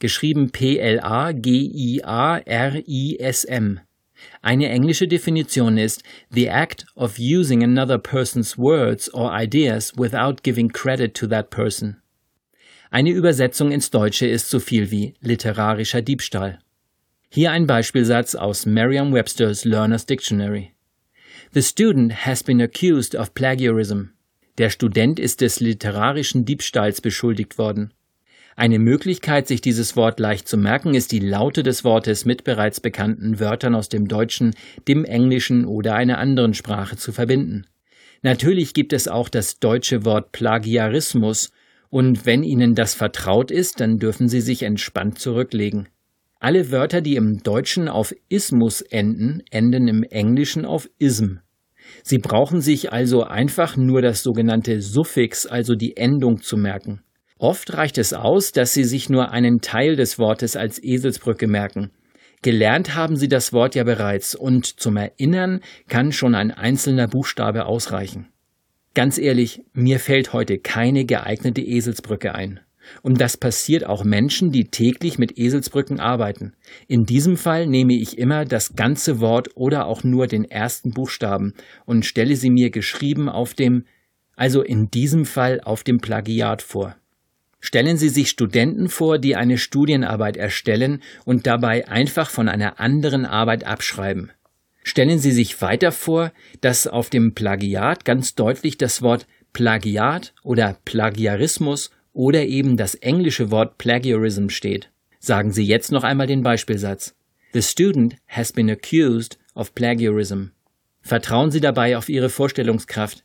geschrieben P-L-A-G-I-A-R-I-S-M. Eine englische Definition ist the act of using another person's words or ideas without giving credit to that person. Eine Übersetzung ins Deutsche ist so viel wie literarischer Diebstahl. Hier ein Beispielsatz aus Merriam-Webster's Learner's Dictionary. The student has been accused of plagiarism. Der Student ist des literarischen Diebstahls beschuldigt worden. Eine Möglichkeit, sich dieses Wort leicht zu merken, ist die Laute des Wortes mit bereits bekannten Wörtern aus dem Deutschen, dem Englischen oder einer anderen Sprache zu verbinden. Natürlich gibt es auch das deutsche Wort Plagiarismus, und wenn Ihnen das vertraut ist, dann dürfen Sie sich entspannt zurücklegen. Alle Wörter, die im Deutschen auf Ismus enden, enden im Englischen auf ism. Sie brauchen sich also einfach nur das sogenannte Suffix, also die Endung zu merken. Oft reicht es aus, dass Sie sich nur einen Teil des Wortes als Eselsbrücke merken. Gelernt haben Sie das Wort ja bereits und zum Erinnern kann schon ein einzelner Buchstabe ausreichen. Ganz ehrlich, mir fällt heute keine geeignete Eselsbrücke ein. Und das passiert auch Menschen, die täglich mit Eselsbrücken arbeiten. In diesem Fall nehme ich immer das ganze Wort oder auch nur den ersten Buchstaben und stelle sie mir geschrieben auf dem, also in diesem Fall auf dem Plagiat vor. Stellen Sie sich Studenten vor, die eine Studienarbeit erstellen und dabei einfach von einer anderen Arbeit abschreiben. Stellen Sie sich weiter vor, dass auf dem Plagiat ganz deutlich das Wort Plagiat oder Plagiarismus oder eben das englische Wort Plagiarism steht. Sagen Sie jetzt noch einmal den Beispielsatz. The student has been accused of plagiarism. Vertrauen Sie dabei auf Ihre Vorstellungskraft.